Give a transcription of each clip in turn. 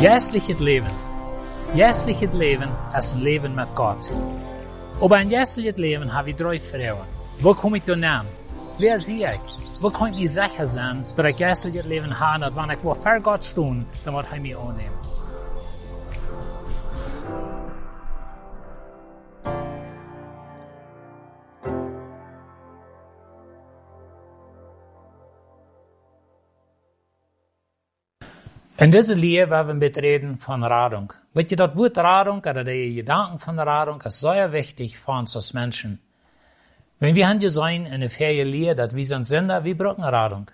Jässliches Leben. Jässliches Leben ist ein Leben mit Gott. Aber ein jässliches Leben habe ich drei Fragen. Wo komme ich da naam? Wer sehe ich? Wo kann ich sicher sein, dass ich jässliches Leben habe, und wenn ich wo vor Gott stehe, dann wird er mich annehmen. In deze leer werden wir reden von Radung. Weet je, dat woord Radung, oder die Gedanken von Radung, ist sehr wichtig für uns als Menschen. Wenn wir haben gesehen in der Ferien leer, dass wir sind Sünder, wir brauchen Radung.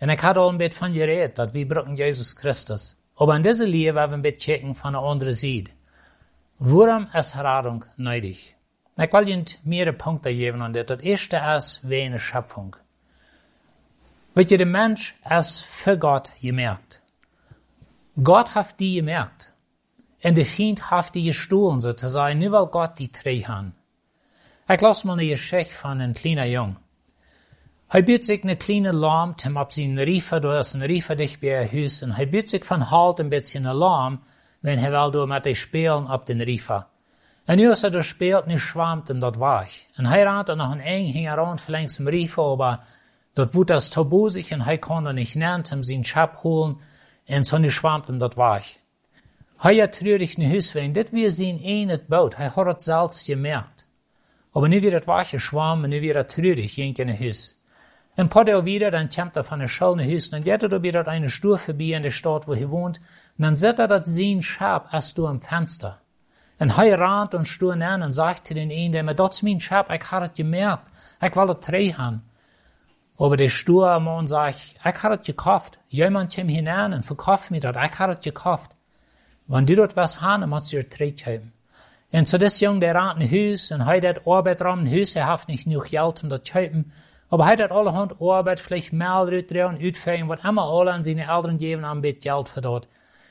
Und ich hatte auch ein bisschen von geredet, dass wir brauchen Jesus Christus. Aber in dieser Leer werden wir ein bisschen checken von der anderen Seite. Warum ist Radung nötig? Ich will Ihnen mehrere Punkte geben und das erste ist wie eine Schöpfung. Weet der Mensch ist für Gott gemerkt. Gott hat die gemerkt. Und der Feind hat die gestohlen, sozusagen, nur weil Gott die drei hat. Ich lasse mal eine Geschichte von einem kleinen Jungen. Er bietet sich eine kleine Lamm, zum ab sie Riefer, da ist ein Riefer dicht Haus, und er bietet sich von Halt ein bisschen Alarm, wenn er will da mit den Spielen ab den Riefer. Und nu als er da spielt, nu schwammt ihm dort weich. Und er rannte noch ein eng hing around verlängs dem Riefer, aber dort wurde das tabusig und er konnte nicht nennen, um seinen Schab holen, en nu schwamt hem dat weg. Hij had treurig naar huis ween, dit weer zijn een het boot, hij had het zelfs gemerkt. Aber nu weer het weg geschwammen, nu weer het treurig, ging in huis. En paar wieder, dann kommt er von der Schule nach Hause, und jetzt er wieder eine Stur vorbei in der Stadt, wo er wohnt, und dann sieht er dat sein Schab erst du am Fenster. Und er rannt und stur an und sagt zu den einen, der das ist mein Schab, ich habe es gemerkt, ich will das haben. Aber der sture Mann sagt, ich habe es gekauft. Jemand kommt hinein und verkauft mir das, ich habe es gekauft. Wenn du dort was haben, musst du dir zurückgeben. Und so das Junge, der rennt in Haus und hat das Arbeit ran in Haus, er hat nicht genug Geld, um das zu kaufen. Aber er hat allerhand Arbeit, vielleicht mehr drin, utführen, was immer alle an seine Eltern geben, ein bisschen Geld für dort.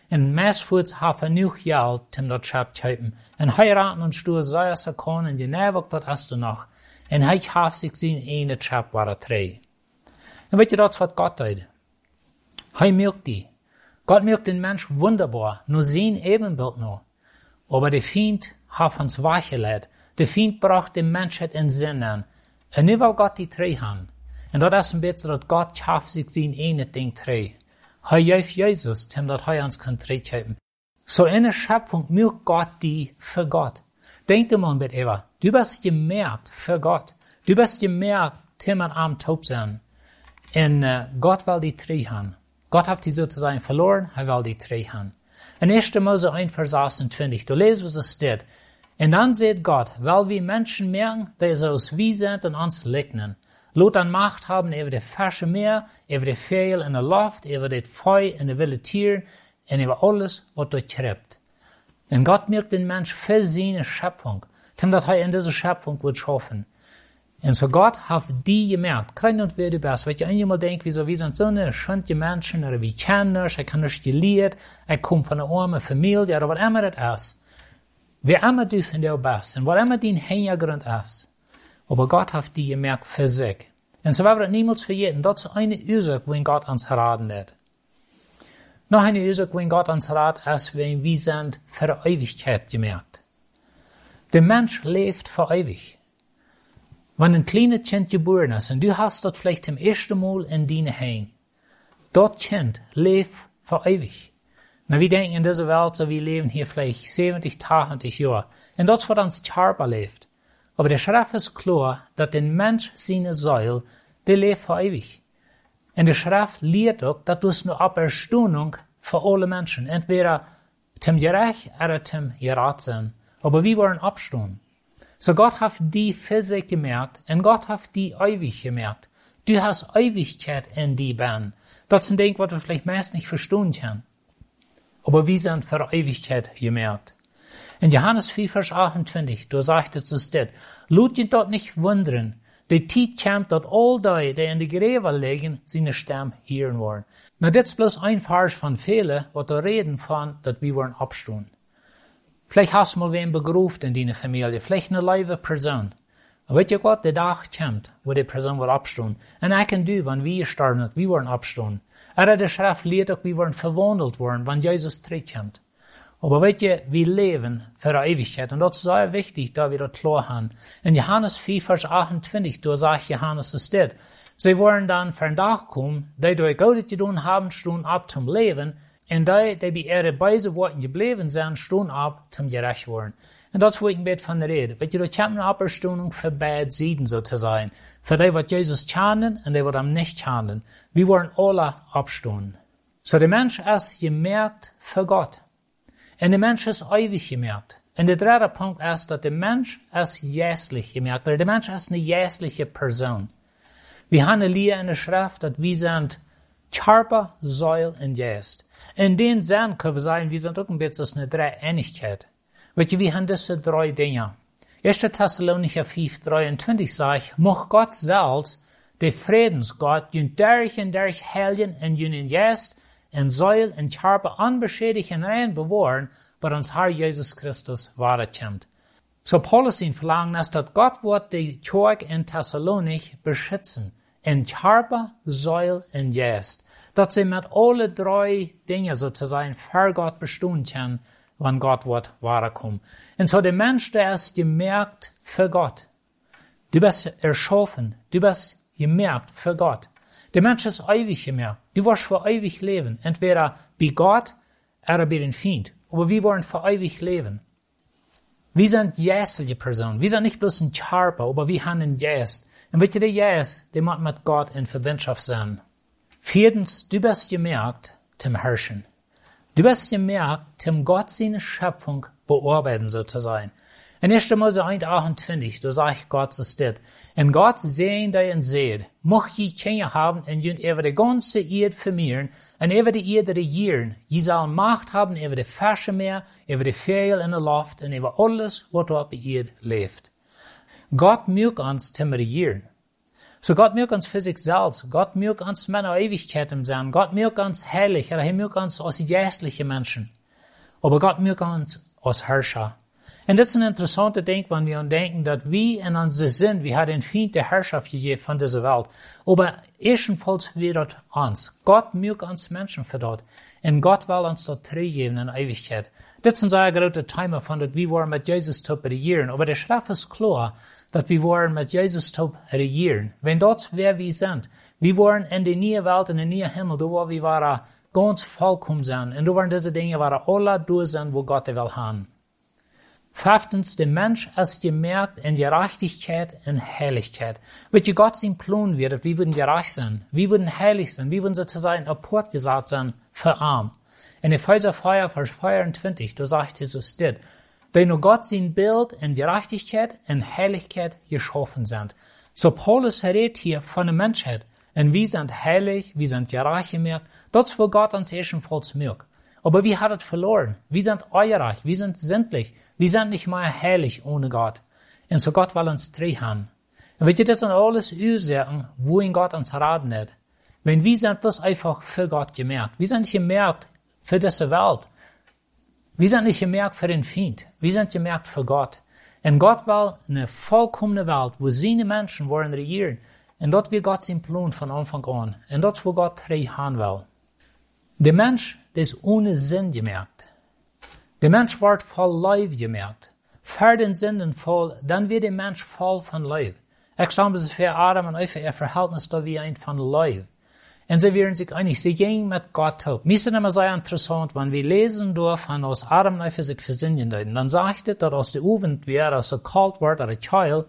Und meistens hat er genug Geld, um das zu kaufen. Und rennt und stur, sei es er kann, und die Nervig, das hast du noch. Und er hat sich sein, eine Chap war er drei. En weet je, dat is wat God deed. Hij die. Gott merkt den Mensch wunderbar, nur sein Ebenbild nur. Aber der Feind hat uns weggelegt. Der Feind braucht den Menschheit in Sinn an. Und nur weil Gott die drei hat. Und das ist ein bisschen, dass Gott schafft sich sein eine Ding drei. Hij geeft Jesus, dem dat hij uns kann treffen. So in der Schöpfung merkt Gott die für Gott. Denk dir mal mit Eva. Du bist gemerkt für Gott. Du bist gemerkt, Tim und am Taub sein. En uh, Gott will die drei haben. Gott hat die sozusagen verloren, er will die drei haben. In 1. Mose 1, Vers 28, du lest, was es steht. Und dann sagt Gott, weil wir Menschen merken, dass sie aus wie sind und uns legnen. Lot an Macht haben über die Fische Meer, über die Vögel in der Luft, über das Feu in der wilde Tiere und über alles, was dort krept. Und Gott merkt den Mensch für seine Schöpfung, denn dass er in dieser Schöpfung wird schaffen. En so Gott hat die gemerkt, klein und wer du bist, weil ich einmal denke, wieso, wir sind so eine schöne Menschen, oder wir kennen uns, ich kann nicht gelehrt, ich komme von einer armen Familie, oder was immer das ist. Wer immer dir bist, und was immer dein Hintergrund ist. Aber Gott hat die gemerkt für sich. Und so werden wir niemals vergessen, das ist eine Ursache, wenn Gott uns raten hat. Noch eine Ursache, wenn Gott uns raten ist, wenn wir sind für Ewigkeit gemerkt. Der Mensch lebt für ewig. Wenn ein kleines Kind geboren ist und du hast dort vielleicht zum ersten Mal in deine Heim, dort Kind lebt für ewig. Na, wir denken in dieser Welt, so wir leben hier vielleicht 70, 80 Jahre. Und dort wird uns Körper lebt. Aber der Schrift ist klar, dass der Mensch seine Säule, der lebt für ewig. Und der Schrift lehrt auch, dass du es nur Aberstundung für alle Menschen, entweder zum Gerecht oder zum Gerat sind. Aber wir wollen abstunden. So Gott hat die sich gemerkt und Gott hat die ewig gemerkt. Du hast Ewigkeit in die Bahn. Das ist ein Ding, was wir vielleicht meist nicht verstehen können. Aber wir sind für Ewigkeit gemerkt. In Johannes 4, Vers 28, da sagt es uns das, Lut ihr dort nicht wundern, die Tiet kommt, dort all die, die in die Gräber liegen, seine Stamm hören wollen. Na, das ist bloß ein Vers von vielen, was da reden von, dass wir wollen abstehen. Vielleicht hast du mal wen begruft in deiner Familie, vielleicht eine liebe Person. Und weet je wat? De dag komt, wo die Person wordt opstaan. En ik en du, wanneer wir sterven, wir worden opstaan. Er de schrift leert ook, wir worden verwandelt worden, wanneer Jezus terugkomt. Aber weet je, wir leben für die Ewigkeit. Und das ist sehr wichtig, da wir das klar haben. In Johannes 4, Vers 28, da sagt Johannes es steht, sie wollen dann für den Tag kommen, die durch Gutes getan haben, stehen ab zum Leben, und die, die bei ihre Beise Worten geblieben sind, stehen ab zum gerecht worden. Und das wo ich ein bisschen von reden. Weet je, dat komt een für beide Seiten so zu sein. Für die, was Jesus schaden und die, was am nicht schaden. Wir wollen alle abstunden. So der Mensch ist gemerkt für Gott. Und der Mensch ist ewig gemerkt. Und der dritte Punkt ist, dass der Mensch ist jässlich gemerkt. Der Mensch ist eine jässliche Person. Wir haben eine Lehre in der Schrift, dass wir sind Körper, Säul und Geist. In den Sinn können wir sagen, wir sind auch ein bisschen eine Dreieinigkeit. Je, wir haben diese drei Dinge. 1. Thessalonicher 5, 23 sagt, mocht Gott selbst, der Friedensgott, jün durch und durch Helgen und jün in Geist, in Säul und Körper unbeschädigt und rein bewahren, bei uns Herr Jesus Christus wiederkommt. So Paulus ihn verlangen ist, dass Gott wird die Kirche in Thessalonik beschützen. In Körper, Säul und Geist. Dass sie mit alle drei Dinge sozusagen für Gott bestehen können, wann Gott wird wiederkommen. Und so der Mensch, der ist gemerkt für Gott. Du bist erschaffen, du bist gemerkt für Gott. Der Mensch ist ewig gemerkt. Du wirst für ewig leben. Entweder bei Gott oder bei den Feind. Aber wir wollen für ewig leben. Wir sind jässliche Personen. Wir sind nicht bloß ein Körper, aber wir haben einen Geist. Und bitte der Geist, der muss mit Gott in Verbindung sein. Viertens, du bist gemerkt zum Herrschen. Du hast gemerkt, zum Gott seine Schöpfung bearbeiten so zu sein. In 1. Mose 1, 28, da sagt Gott so steht, in Gott sehen die und seht, mocht je Kinder haben und jünd über die ganze Erde vermehren und über die Erde regieren. Je soll Macht haben über die Fische Meer, über die Vögel in der Luft und über alles, was dort bei Erde lebt. Gott mögt uns zum Regieren. So Gott mögt uns für sich selbst. Gott mögt uns Männer Ewigkeit im sein. Gott mögt uns heilig. Er mögt uns als jästliche Menschen. Aber Gott mögt uns als Herrscher. Und das ist ein interessanter Ding, wenn wir denken, dass wir in unserem Sinn, wir haben den Feind der Herrschaft gegeben von dieser Welt. Aber ebenfalls wird uns. Gott mögt uns Menschen für dort. Und Gott will uns dort geben in Ewigkeit. Sind sehr große Themen von, dass wir wollen mit Jesus zu regieren. Aber der Schrift ist klar, dass wir wollen mit Jesus zu regieren. Wenn das wer wir sind, wir wollen in die neue Welt, in den neuen Himmel, da wo wir waren ganz vollkommen sein. Und da wollen diese Dinge waren alle durch sein, wo Gott will haben. Fünftens, der Mensch ist gemerkt in Gerechtigkeit und Heiligkeit. Wird je Gott sein Plan wird, wir würden gerecht sein, wir würden heilig sein, wir würden sozusagen apport gesagt sein für In Epheser 4, Vers 24, da sagt Jesus dit, die nur Gott sein Bild in Gerechtigkeit und Heiligkeit geschaffen sind. So Paulus redet hier von der Menschheit. Und wir sind heilig, wir sind gerecht gemerkt. Das, wo Gott uns ebenfalls mögt. Aber wir haben es verloren. Wir sind eureich, wir sind sündlich. Wir sind nicht mehr heilig ohne Gott. Und so Gott will uns drei haben. Und wir das dann alles Ursachen, wohin Gott uns raten hat. Wenn wir sind bloß einfach für Gott gemerkt. Wir sind gemerkt für diese Welt. Wir sind nicht gemerkt für den Feind. Wir sind gemerkt für Gott. Und Gott will eine vollkommene Welt, wo seine Menschen wollen regieren. Und dort wird Gott sein Plan von Anfang an. Und dort, wo Gott drei haben will. Der Mensch ist ohne Sinn gemerkt. Der Mensch wird voll Leib gemerkt. Für den Sinn voll, dann wird der Mensch voll von Leib. Ich glaube, es ist für Adam und Eva ihr Verhältnis da wie ein von Leib. Und sie werden sich einig, sie gehen mit Gott auf. Mir ist es immer sehr interessant, wenn wir lesen dürfen, aus Adam Eva sich versinnen, dann sagt es, dass aus der Jugend wäre, so kalt wird, oder Child,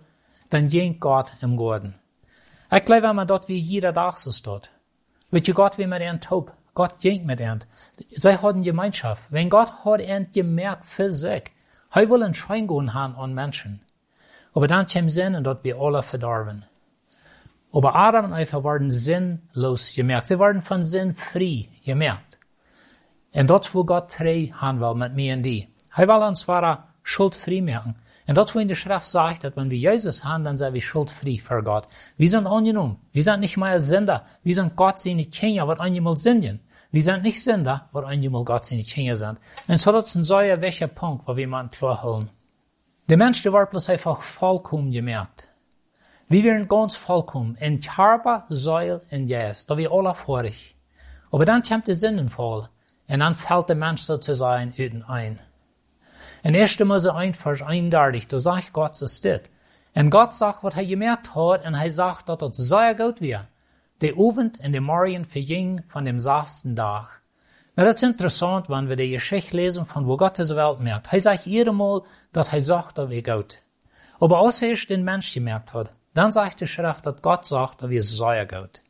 dann ging Gott im Garten. Ich glaube, wenn man dort wie jeder Tag so steht. Wird je Gott wie mit ihren Taub. Gott ging mit ihnen. Sie hatten Gemeinschaft. Wenn Gott hat ihnen gemerkt für sich, er will einen Schein haben an Menschen. Aber dann kam Sinn und dort wir alle verdorben. Aber Adam und Eva waren sinnlos gemerkt. Sie waren von Sinn frei gemerkt. Und dort, wo Gott drei haben will mit mir und die. Er will uns zwar schuldfrei merken. Und dort, wo in der Schrift sagt, dass wenn wir Jesus haben, dann sind wir schuldfrei für Gott. Wir sind angenommen. Wir sind nicht mehr Sünder. Wir sind Gott seine Kinder, was einmal sind. Wir sind nicht Sünder, was einmal Gott seine Kinder sind. Und so das ist ein sehr wichtiger Punkt, wo wir mal klar holen. Der Mensch, der war bloß einfach vollkommen gemerkt. Wir werden ganz vollkommen in Charba, Säul und Jes, da wir alle vorig. Aber dann kommt der Sinnenfall, und dann fällt der Mensch sozusagen üten ein. In 1. Mose 1, Vers 31, da sagt Gott so steht. Und Gott sagt, was er gemerkt hat, und er sagt, dass es sehr gut wäre. Der Abend und der Morgen verging von dem sechsten Tag. Na, das ist interessant, wenn wir die Geschichte lesen, von wo Gott diese Welt merkt. Er sagt jedes Mal, dass er sagt, dass wir gut. Aber als er den Mensch gemerkt hat, dann sagt die Schrift, dass Gott sagt, dass wir sehr gut.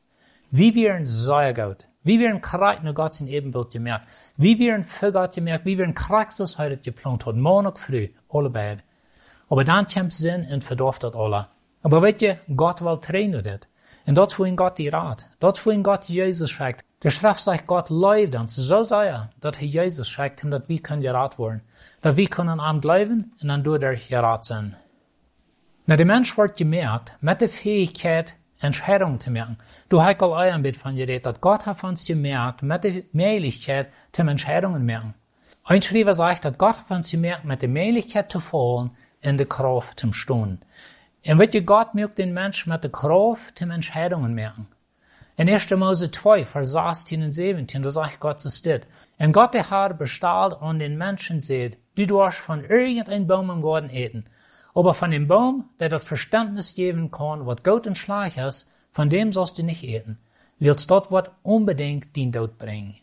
Wie wir ein sehr gut. Wie wir ein Charakter nach Gottes Ebenbild gemerkt. Wie wir ein für Gott gemerkt. Wie wir ein Christus heute geplant hat. Montag früh. Alle beide. Aber dann kommt Sinn und verdorft das alle. Aber weet je, Gott will trainen dit. En dat voor in Gott die raad. Dat voor in Gott Jesus schreibt. Der Schrift sagt, Gott leidt uns so sehr, dass er Jesus schreibt, dass wir können gerat werden. Dass wir können an bleiben und dann durch er gerat sein. Na, der Mensch wird gemerkt, mit der Fähigkeit, Entscheidungen zu machen. Du hast auch ein bisschen von geredet, dass Gott hat uns gemerkt, mit der Möglichkeit, zum Entscheidungen machen. Ein Schreiber sagt, dass Gott hat uns gemerkt, mit der Möglichkeit zu fallen, in der Kraft zum Stehen. Und weet je, Gott mögt den Mensch mit der Kraft zum Entscheidungen machen. In 1. Mose 2, Vers 16 und 17, da sagt Gott so steht. Und Gott der Herr bestrahlt an den Menschen seht, du darfst von irgendeinem Baum im Garten eten. Aber von dem Baum, der das Verständnis geben kann, was gut und schlecht ist, von dem sollst du nicht eten. Willst dort was unbedingt den Tod bringen.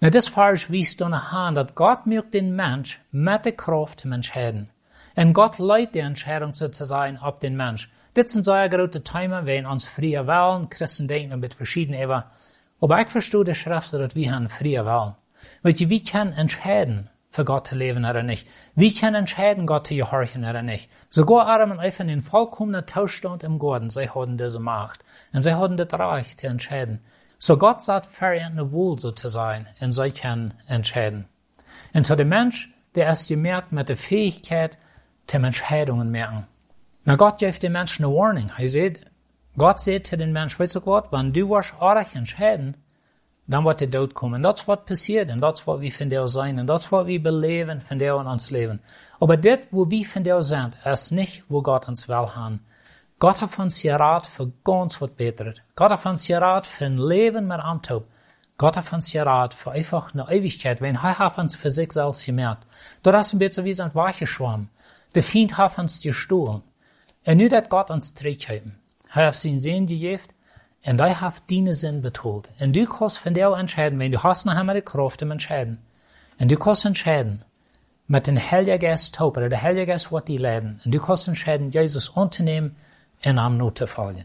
Na, das Vers wies dann an, dass Gott mögt den Mensch mit der Kraft zum Entscheiden. Und Gott leitet die Entscheidung sozusagen ab den Mensch. Dit sind sehr große Themen, wenn uns früher wählen, Christen denken mit verschiedenen Ewa. Aber ich verstehe die Schrift, dass wir haben früher wählen. Weil wir können entscheiden, für Gott leben oder nicht. Wir können entscheiden, Gott zu gehorchen oder nicht. Sogar Adam und Eva in den vollkommenen Tauschstand im Garten, sie hatten diese Macht. Und sie hatten das Recht zu entscheiden. So Gott sagt, verernte wohl so zu sein, und sie können entscheiden. Und so der Mensch, der ist gemerkt mit der Fähigkeit, zum Entscheidungen merken. Na Gott gibt dem Menschen eine Warning. Er sagt, Gott sagt den Menschen, weißt du Gott, wenn du was arg entscheiden, dann wird der Tod kommen. Das wird passieren, und das wird wir von dir sein, und das wird wir beleben von dir in uns Leben. Aber das, wo wir von dir sind, ist nicht, wo Gott uns will haben. Gott hat uns gerat für ganz was Besseres. Gott hat uns gerat für ein Leben mit Antop. Gott hat uns gerat für einfach eine Ewigkeit, wenn er hat uns für sich selbst gemerkt. Das ist ein bisschen wie ein Weicheschwamm. Der Feind hat uns gestohlen. En nu dat Gott uns teruggeven. Hij heeft zijn zin gegeven en hij heeft deine zin betoeld. En du kannst von dir entscheiden, wenn du hast nachher mit der Kraft im Entscheiden. Und du kannst entscheiden, mit dem Heiligen Geist taub, oder der Heilige Geist wird die leiden. Und du kannst entscheiden, Jesus anzunehmen und am Not zu folgen.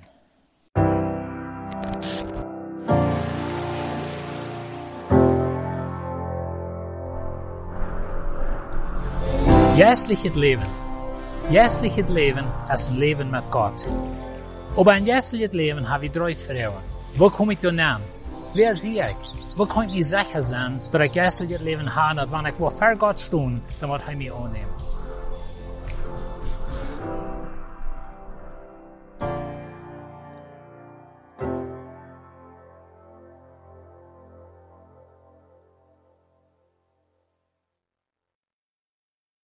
Jährliches Leben. Jährliches Leben ist ein Leben mit Gott. Aber ein jährliches Leben habe ich drei Fragen. Wo komme ich da an? Wer sehe ich? Wo kann ich sicher sein, dass ich jährliches Leben habe, dass wenn ich vor Gott stehe, dann wird er mich annehmen?